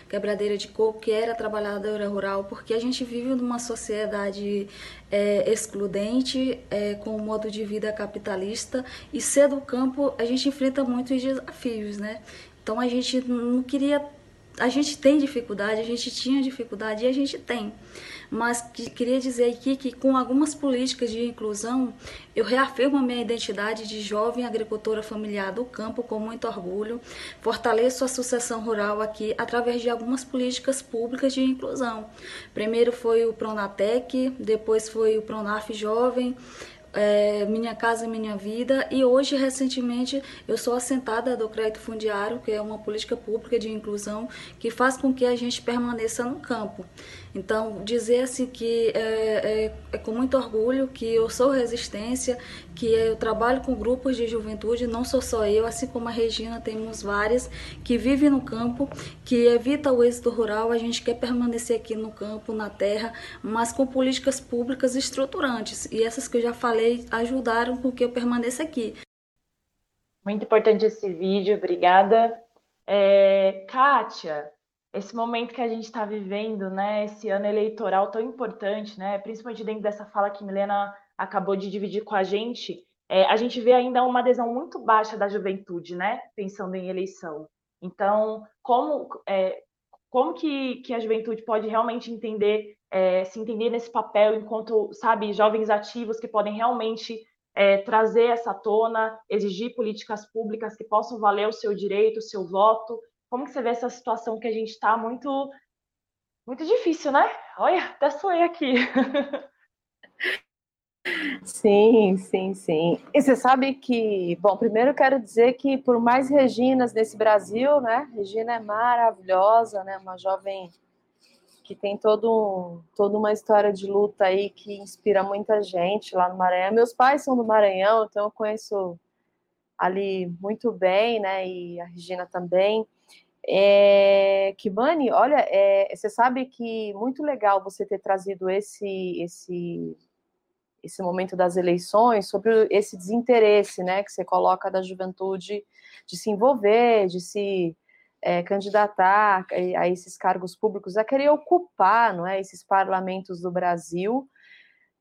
quebradeira de coco, que era trabalhadora rural, porque a gente vive numa sociedade é, excludente, é, com um modo de vida capitalista, e ser do campo a gente enfrenta muitos desafios, né? Então a gente não queria. A gente tem dificuldade, a gente tinha dificuldade e a gente tem mas que, queria dizer aqui que com algumas políticas de inclusão, eu reafirmo a minha identidade de jovem agricultora familiar do campo com muito orgulho, fortaleço a sucessão rural aqui através de algumas políticas públicas de inclusão. Primeiro foi o Pronatec, depois foi o Pronaf Jovem, é, Minha Casa Minha Vida e hoje, recentemente, eu sou assentada do crédito fundiário, que é uma política pública de inclusão que faz com que a gente permaneça no campo. Então, dizer assim que é, é, é, com muito orgulho que eu sou resistência, que eu trabalho com grupos de juventude, não sou só eu, assim como a Regina, temos várias que vivem no campo, que evita o êxito rural, a gente quer permanecer aqui no campo, na terra, mas com políticas públicas estruturantes. E essas que eu já falei ajudaram com que eu permaneça aqui. Muito importante esse vídeo, obrigada. É, Kátia, esse momento que a gente está vivendo, né, esse ano eleitoral tão importante, né, principalmente dentro dessa fala que Milena acabou de dividir com a gente, é, a gente vê ainda uma adesão muito baixa da juventude, né, pensando em eleição. Então, como, é, como que, que a juventude pode realmente entender, é, se entender nesse papel enquanto, sabe, jovens ativos que podem realmente é, trazer essa tona, exigir políticas públicas que possam valer o seu direito, o seu voto, como que você vê essa situação que a gente está muito muito difícil, né? Olha, até sonhei aqui. Sim, sim, sim. E você sabe que, bom, primeiro eu quero dizer que por mais Reginas nesse Brasil, né? Regina é maravilhosa, né? Uma jovem que tem todo, toda uma história de luta aí que inspira muita gente lá no Maranhão. Meus pais são do Maranhão, então eu conheço ali muito bem, né? E a Regina também. É, Kimani, olha, é, você sabe que muito legal você ter trazido esse, esse, esse momento das eleições sobre esse desinteresse, né, que você coloca da juventude de se envolver, de se é, candidatar a esses cargos públicos, a querer ocupar, não é, esses parlamentos do Brasil.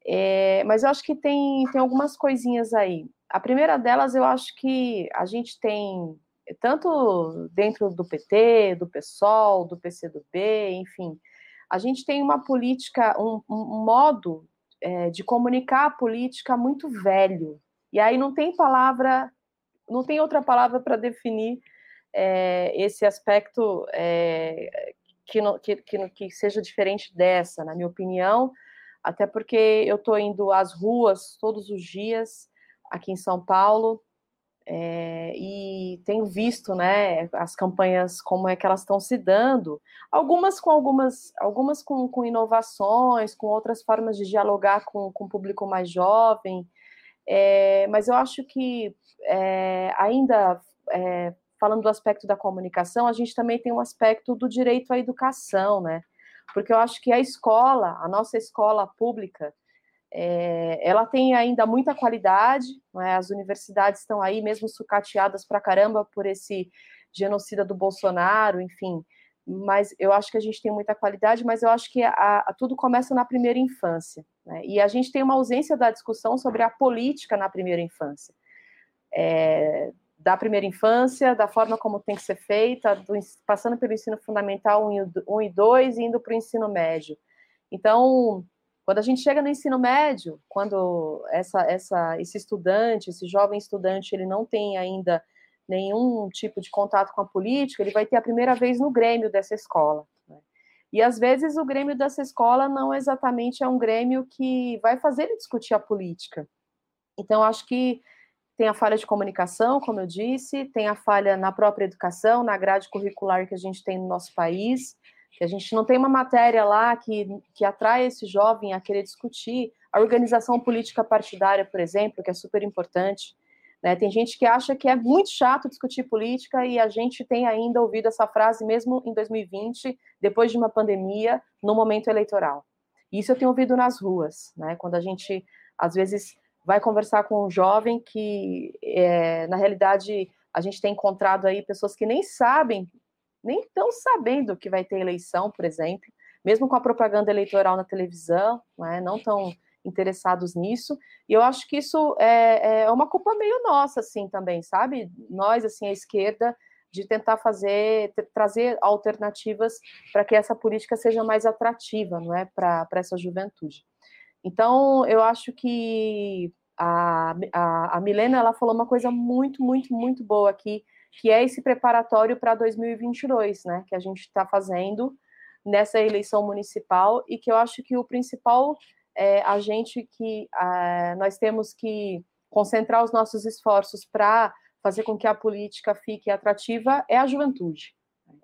É, mas eu acho que tem, tem algumas coisinhas aí. A primeira delas, eu acho que a gente tem tanto dentro do PT, do PSOL, do PCdoB, enfim, a gente tem uma política, um, um modo é, de comunicar a política muito velho. E aí não tem palavra, não tem outra palavra para definir é, esse aspecto é, que, no, que, que, que, seja diferente dessa, na minha opinião, até porque eu estou indo às ruas todos os dias aqui em São Paulo é, e tenho visto, né, as campanhas como é que elas estão se dando, algumas com algumas, algumas com, com inovações, com outras formas de dialogar com, com o público mais jovem, é, mas eu acho que é, ainda é, falando do aspecto da comunicação, a gente também tem um aspecto do direito à educação, né? Porque eu acho que a escola, a nossa escola pública, é, ela tem ainda muita qualidade, é? as universidades estão aí mesmo sucateadas para caramba por esse genocida do Bolsonaro, enfim, mas eu acho que a gente tem muita qualidade, mas eu acho que a, a, tudo começa na primeira infância, né? e a gente tem uma ausência da discussão sobre a política na primeira infância. É, da primeira infância, da forma como tem que ser feita, do, passando pelo ensino fundamental 1 e 2 e indo para o ensino médio. Então, quando a gente chega no ensino médio, quando essa, essa, esse estudante, esse jovem estudante, ele não tem ainda nenhum tipo de contato com a política, ele vai ter a primeira vez no grêmio dessa escola. Né? E às vezes o grêmio dessa escola não exatamente é um grêmio que vai fazer ele discutir a política. Então, acho que tem a falha de comunicação, como eu disse, tem a falha na própria educação, na grade curricular que a gente tem no nosso país, que a gente não tem uma matéria lá que, que atrai esse jovem a querer discutir. A organização política partidária, por exemplo, que é super importante. Né? Tem gente que acha que é muito chato discutir política e a gente tem ainda ouvido essa frase mesmo em 2020, depois de uma pandemia, no momento eleitoral. Isso eu tenho ouvido nas ruas, né? quando a gente, às vezes, vai conversar com um jovem que, é, na realidade, a gente tem encontrado aí pessoas que nem sabem, nem estão sabendo que vai ter eleição, por exemplo, mesmo com a propaganda eleitoral na televisão, né, não estão interessados nisso, e eu acho que isso é, é uma culpa meio nossa, assim, também, sabe? Nós, assim, a esquerda, de tentar fazer, trazer alternativas para que essa política seja mais atrativa, não é, para essa juventude. Então, eu acho que a, a, a Milena ela falou uma coisa muito, muito, muito boa aqui, que é esse preparatório para 2022, né, que a gente está fazendo nessa eleição municipal e que eu acho que o principal é, agente que é, nós temos que concentrar os nossos esforços para fazer com que a política fique atrativa é a juventude,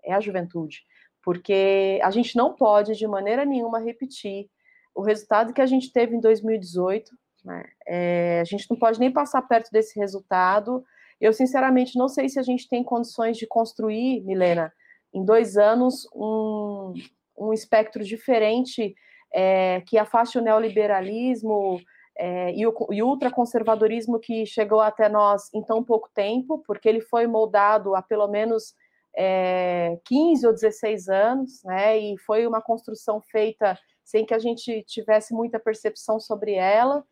é a juventude, porque a gente não pode de maneira nenhuma repetir o resultado que a gente teve em 2018, né? É, a gente não pode nem passar perto desse resultado. Eu, sinceramente, não sei se a gente tem condições de construir, Milena, em dois anos, um, um espectro diferente é, que afaste o neoliberalismo é, e, o, e ultraconservadorismo que chegou até nós em tão pouco tempo, porque ele foi moldado há pelo menos é, 15 ou 16 anos, né, e foi uma construção feita sem que a gente tivesse muita percepção sobre ela.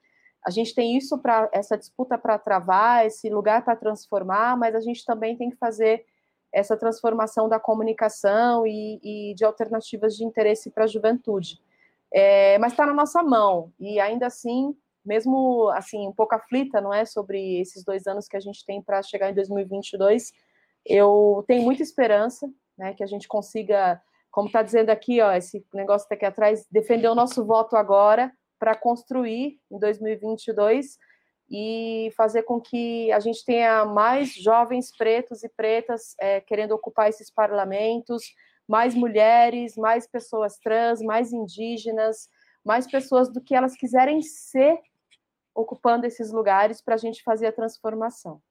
A gente tem isso para essa disputa para travar, esse lugar para transformar, mas a gente também tem que fazer essa transformação da comunicação e, e de alternativas de interesse para a juventude. É, mas está na nossa mão e ainda assim, mesmo assim um pouco aflita, não é, sobre esses dois anos que a gente tem para chegar em 2022, eu tenho muita esperança, né, que a gente consiga, como está dizendo aqui, ó, esse negócio está aqui atrás, defender o nosso voto agora para construir em 2022 e fazer com que a gente tenha mais jovens pretos e pretas é, querendo ocupar esses parlamentos, mais mulheres, mais pessoas trans, mais indígenas, mais pessoas do que elas quiserem ser ocupando esses lugares para a gente fazer a transformação.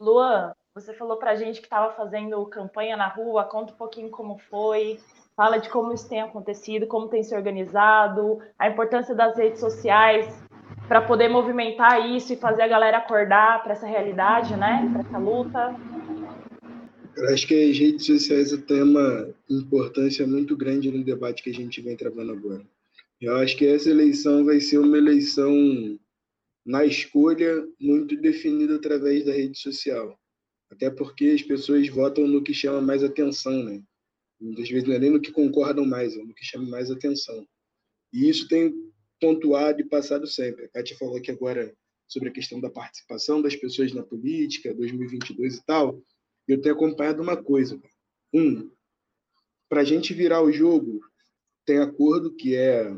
Luan, você falou para a gente que estava fazendo campanha na rua, conta um pouquinho como foi, fala de como isso tem acontecido, como tem se organizado, a importância das redes sociais para poder movimentar isso e fazer a galera acordar para essa realidade, né? Para essa luta. Eu acho que as redes sociais têm uma importância muito grande no debate que a gente vem travando agora. Eu acho que essa eleição vai ser uma eleição na escolha muito definida através da rede social. Até porque as pessoas votam no que chama mais atenção, né? Muitas vezes não é nem no que concordam mais, é no que chama mais atenção. E isso tem pontuado e passado sempre. A Kátia falou aqui agora sobre a questão da participação das pessoas na política, 2022 e tal. eu tenho acompanhado uma coisa. Um, para a gente virar o jogo, tem acordo que é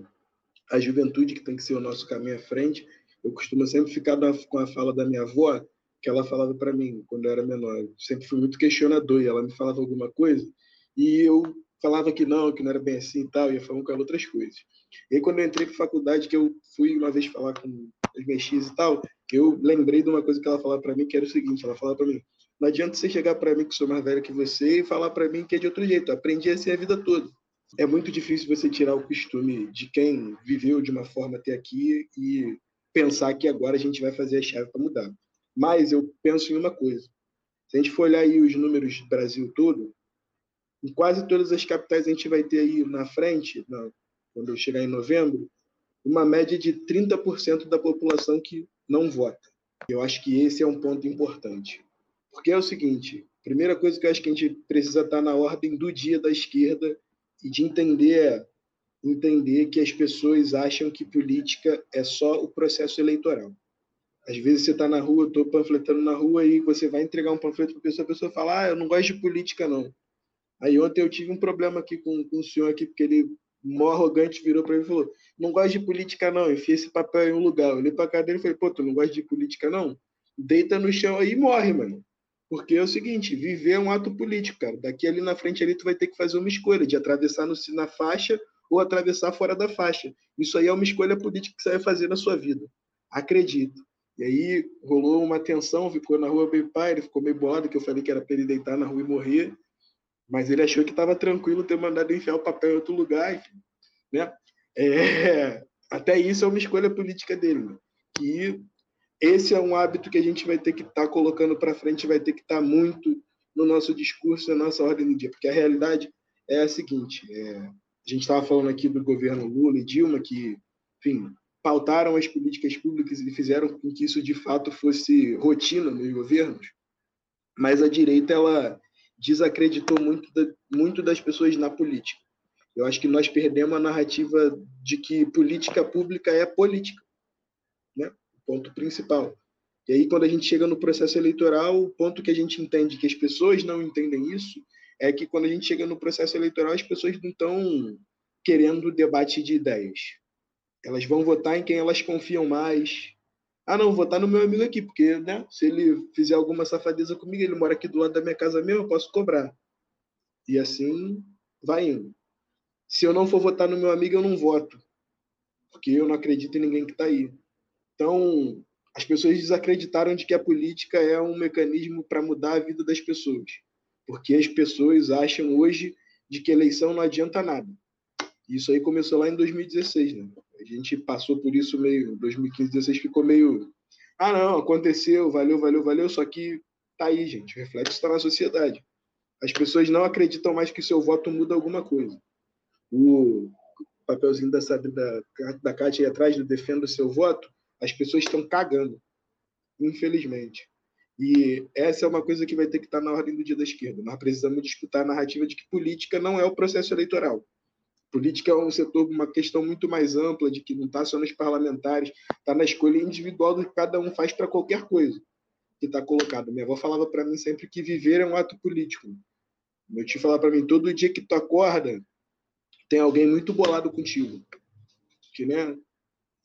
a juventude que tem que ser o nosso caminho à frente. Eu costumo sempre ficar com a fala da minha avó, que ela falava para mim quando eu era menor. Eu sempre fui muito questionador e ela me falava alguma coisa e eu falava que não, que não era bem assim e tal, ia falando com outras coisas. E aí, quando eu entrei para faculdade, que eu fui uma vez falar com as mexias e tal, eu lembrei de uma coisa que ela falava para mim, que era o seguinte: ela falava para mim, não adianta você chegar para mim que sou mais velho que você e falar para mim que é de outro jeito. Eu aprendi assim a vida toda. É muito difícil você tirar o costume de quem viveu de uma forma até aqui e pensar que agora a gente vai fazer a chave para mudar. Mas eu penso em uma coisa. Se a gente for olhar aí os números do Brasil todo, em quase todas as capitais a gente vai ter aí na frente, na, quando chegar em novembro, uma média de 30% da população que não vota. Eu acho que esse é um ponto importante. Porque é o seguinte, primeira coisa que eu acho que a gente precisa estar na ordem do dia da esquerda e de entender entender que as pessoas acham que política é só o processo eleitoral. Às vezes você está na rua, eu estou panfletando na rua e você vai entregar um panfleto para a pessoa, a pessoa fala, ah, eu não gosto de política, não. Aí ontem eu tive um problema aqui com, com o senhor aqui, porque ele, mó arrogante, virou para mim e falou, não gosto de política, não, enfia esse papel em um lugar. Eu olhei para a cara dele e falei, pô, tu não gosta de política, não? Deita no chão aí e morre, mano. Porque é o seguinte, viver é um ato político, cara. Daqui ali na frente ali tu vai ter que fazer uma escolha de atravessar no, na faixa ou atravessar fora da faixa. Isso aí é uma escolha política que você vai fazer na sua vida. Acredito. E aí rolou uma tensão, ficou na rua meio pai, ele ficou meio bolado, que eu falei que era para ele deitar na rua e morrer, mas ele achou que estava tranquilo ter mandado enfiar o papel em outro lugar, né? É, até isso é uma escolha política dele, né? esse é um hábito que a gente vai ter que estar tá colocando para frente, vai ter que estar tá muito no nosso discurso, na nossa ordem do dia, porque a realidade é a seguinte, é, a gente estava falando aqui do governo Lula e Dilma, que, enfim, pautaram as políticas públicas e fizeram com que isso de fato fosse rotina nos governos, mas a direita ela desacreditou muito, da, muito das pessoas na política. Eu acho que nós perdemos a narrativa de que política pública é política, né? O ponto principal. E aí, quando a gente chega no processo eleitoral, o ponto que a gente entende que as pessoas não entendem isso é que quando a gente chega no processo eleitoral, as pessoas não estão querendo debate de ideias. Elas vão votar em quem elas confiam mais. Ah, não, votar no meu amigo aqui, porque né, se ele fizer alguma safadeza comigo, ele mora aqui do lado da minha casa mesmo, eu posso cobrar. E assim vai indo. Se eu não for votar no meu amigo, eu não voto. Porque eu não acredito em ninguém que está aí. Então, as pessoas desacreditaram de que a política é um mecanismo para mudar a vida das pessoas. Porque as pessoas acham hoje de que eleição não adianta nada. Isso aí começou lá em 2016, né? A gente passou por isso meio, 2015, 2016 ficou meio, ah não, aconteceu, valeu, valeu, valeu, só que tá aí, gente, o reflexo está na sociedade. As pessoas não acreditam mais que seu voto muda alguma coisa. O papelzinho da, da, da Kátia aí atrás do defenda o seu voto, as pessoas estão cagando, infelizmente. E essa é uma coisa que vai ter que estar tá na ordem do dia da esquerda. Nós precisamos disputar a narrativa de que política não é o processo eleitoral. Política é um setor, uma questão muito mais ampla, de que não está só nos parlamentares, está na escolha individual do que cada um faz para qualquer coisa que está colocado. Minha avó falava para mim sempre que viver é um ato político. Meu tio falava para mim, todo dia que tu acorda, tem alguém muito bolado contigo. Que, né,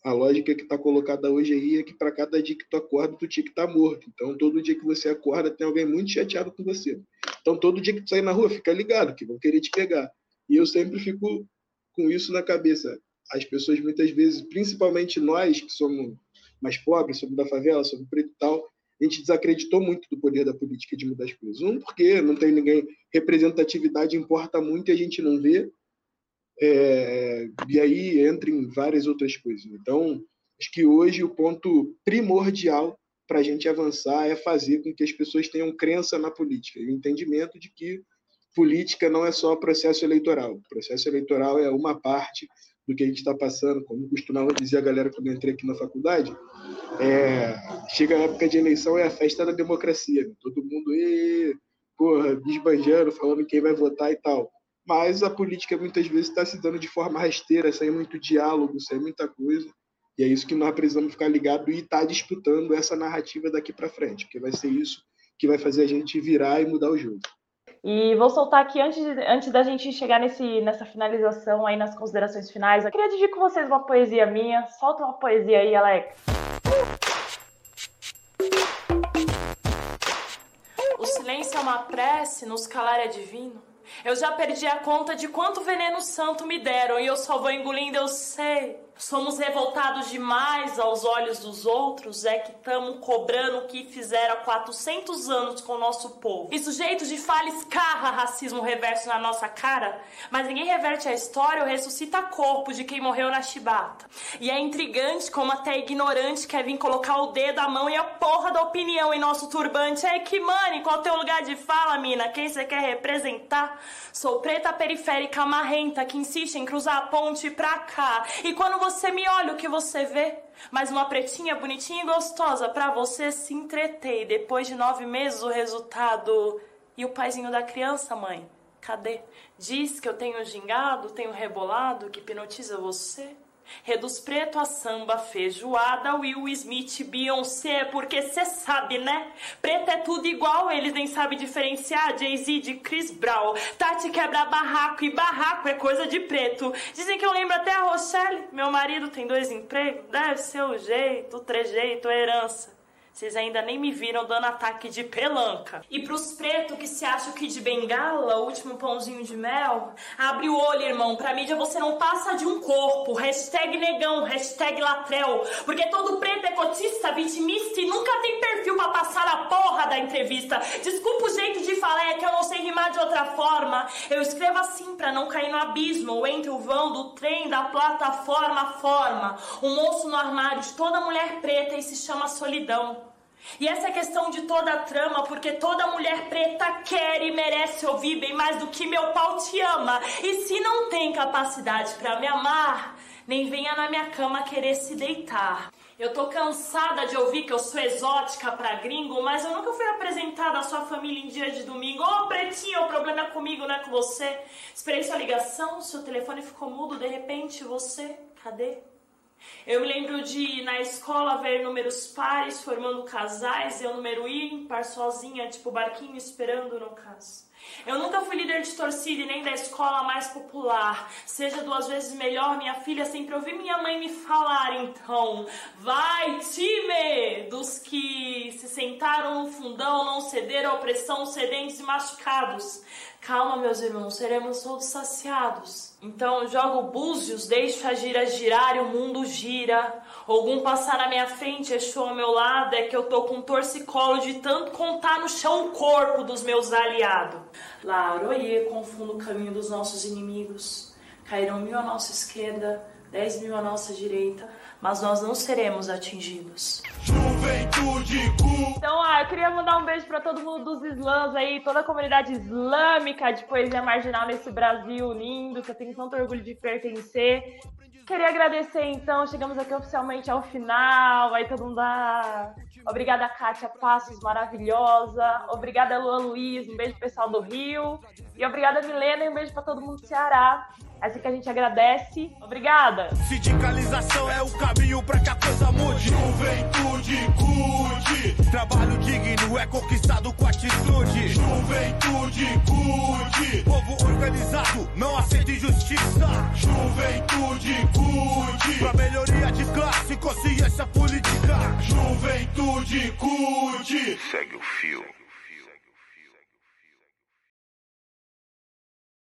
a lógica que está colocada hoje aí é que para cada dia que tu acorda, tu tinha que estar tá morto. Então, todo dia que você acorda, tem alguém muito chateado com você. Então, todo dia que tu sair na rua, fica ligado, que vão querer te pegar. E eu sempre fico com isso na cabeça. As pessoas muitas vezes, principalmente nós que somos mais pobres, somos da favela, somos preto e tal, a gente desacreditou muito do poder da política de mudar as coisas. Um, porque não tem ninguém, representatividade importa muito e a gente não vê. É, e aí entra em várias outras coisas. Então, acho que hoje o ponto primordial para a gente avançar é fazer com que as pessoas tenham crença na política e entendimento de que política não é só processo eleitoral. O processo eleitoral é uma parte do que a gente está passando, como costumava dizer a galera quando eu entrei aqui na faculdade, é, chega a época de eleição, é a festa da democracia. Todo mundo, e, porra, desbanjando, falando quem vai votar e tal. Mas a política muitas vezes está se dando de forma rasteira, sem muito diálogo, sem muita coisa. E é isso que nós precisamos ficar ligados e estar tá disputando essa narrativa daqui para frente, porque vai ser isso que vai fazer a gente virar e mudar o jogo. E vou soltar aqui, antes, antes da gente chegar nesse, nessa finalização aí nas considerações finais, eu queria dividir com vocês uma poesia minha. Solta uma poesia aí, Alex. O silêncio é uma prece, nos calar é divino. Eu já perdi a conta de quanto veneno santo me deram e eu só vou engolindo, eu sei. Somos revoltados demais aos olhos dos outros, é que estamos cobrando o que fizeram há 400 anos com o nosso povo. E sujeitos de falha escarra racismo reverso na nossa cara, mas ninguém reverte a história ou ressuscita corpo de quem morreu na chibata. E é intrigante como até ignorante quer vir colocar o dedo, a mão e a porra da opinião em nosso turbante. É que, mano, qual teu lugar de fala, mina? Quem você quer representar? Sou preta periférica marrenta que insiste em cruzar a ponte pra cá. E quando você você me olha, o que você vê? Mas uma pretinha bonitinha e gostosa para você se entreter. E depois de nove meses, o resultado. E o paizinho da criança, mãe? Cadê? Diz que eu tenho gingado, tenho rebolado, que hipnotiza você? Reduz preto a samba, feijoada, Will Smith, Beyoncé, porque cê sabe, né? Preto é tudo igual, eles nem sabem diferenciar Jay-Z de Chris Brown. Tati quebra barraco e barraco é coisa de preto. Dizem que eu lembro até a Rochelle. Meu marido tem dois empregos, deve ser o jeito, o trejeito, a herança. Vocês ainda nem me viram dando ataque de pelanca. E pros pretos que se acham que de bengala, o último pãozinho de mel, abre o olho, irmão. Pra mídia você não passa de um corpo. Hashtag negão, hashtag latrel. Porque todo preto é cotista, vitimista e nunca tem perfil pra passar a porra da entrevista. Desculpa o jeito de falar, é que eu não sei rimar de outra forma. Eu escrevo assim pra não cair no abismo ou entre o vão do trem, da plataforma, forma. Um moço no armário de toda mulher preta e se chama solidão. E essa é questão de toda a trama, porque toda mulher preta quer e merece ouvir bem mais do que meu pau te ama. E se não tem capacidade para me amar, nem venha na minha cama querer se deitar. Eu tô cansada de ouvir que eu sou exótica pra gringo, mas eu nunca fui apresentada à sua família em dia de domingo. Ô, oh, pretinho, o problema é comigo, não é com você. Esperei sua ligação, seu telefone ficou mudo, de repente você, cadê? Eu me lembro de na escola ver números pares formando casais, eu número ímpar sozinha, tipo barquinho esperando no caso. Eu nunca fui líder de torcida e nem da escola mais popular. Seja duas vezes melhor, minha filha sempre ouvi minha mãe me falar. Então, vai, time! Dos que se sentaram no fundão, não cederam à opressão, sedentes e machucados. Calma, meus irmãos, seremos todos saciados. Então jogo búzios, deixo a gira girar e o mundo gira. Algum passar na minha frente, Exu ao meu lado, é que eu tô com torcicolo de tanto contar no chão o corpo dos meus aliados. Lá, Aroie, confundo o caminho dos nossos inimigos. Cairão mil à nossa esquerda, dez mil à nossa direita mas nós não seremos atingidos. Juventude Então, ah, eu queria mandar um beijo para todo mundo dos slams aí, toda a comunidade islâmica de poesia marginal nesse Brasil lindo, que eu tenho tanto orgulho de pertencer. Queria agradecer, então, chegamos aqui oficialmente ao final, aí todo mundo dá... Obrigada, Kátia Passos, maravilhosa. Obrigada, Luan Luiz, um beijo pessoal do Rio. E obrigada, Milena, e um beijo para todo mundo do Ceará. É assim que a gente agradece. Obrigada. Sindicalização é o caminho para que a coisa mude. Juventude curte. Trabalho digno é conquistado com atitude. Juventude curte. Povo organizado não aceita injustiça. Juventude curte. Pra melhoria de classe, consciência política. Juventude curte. Segue o fio.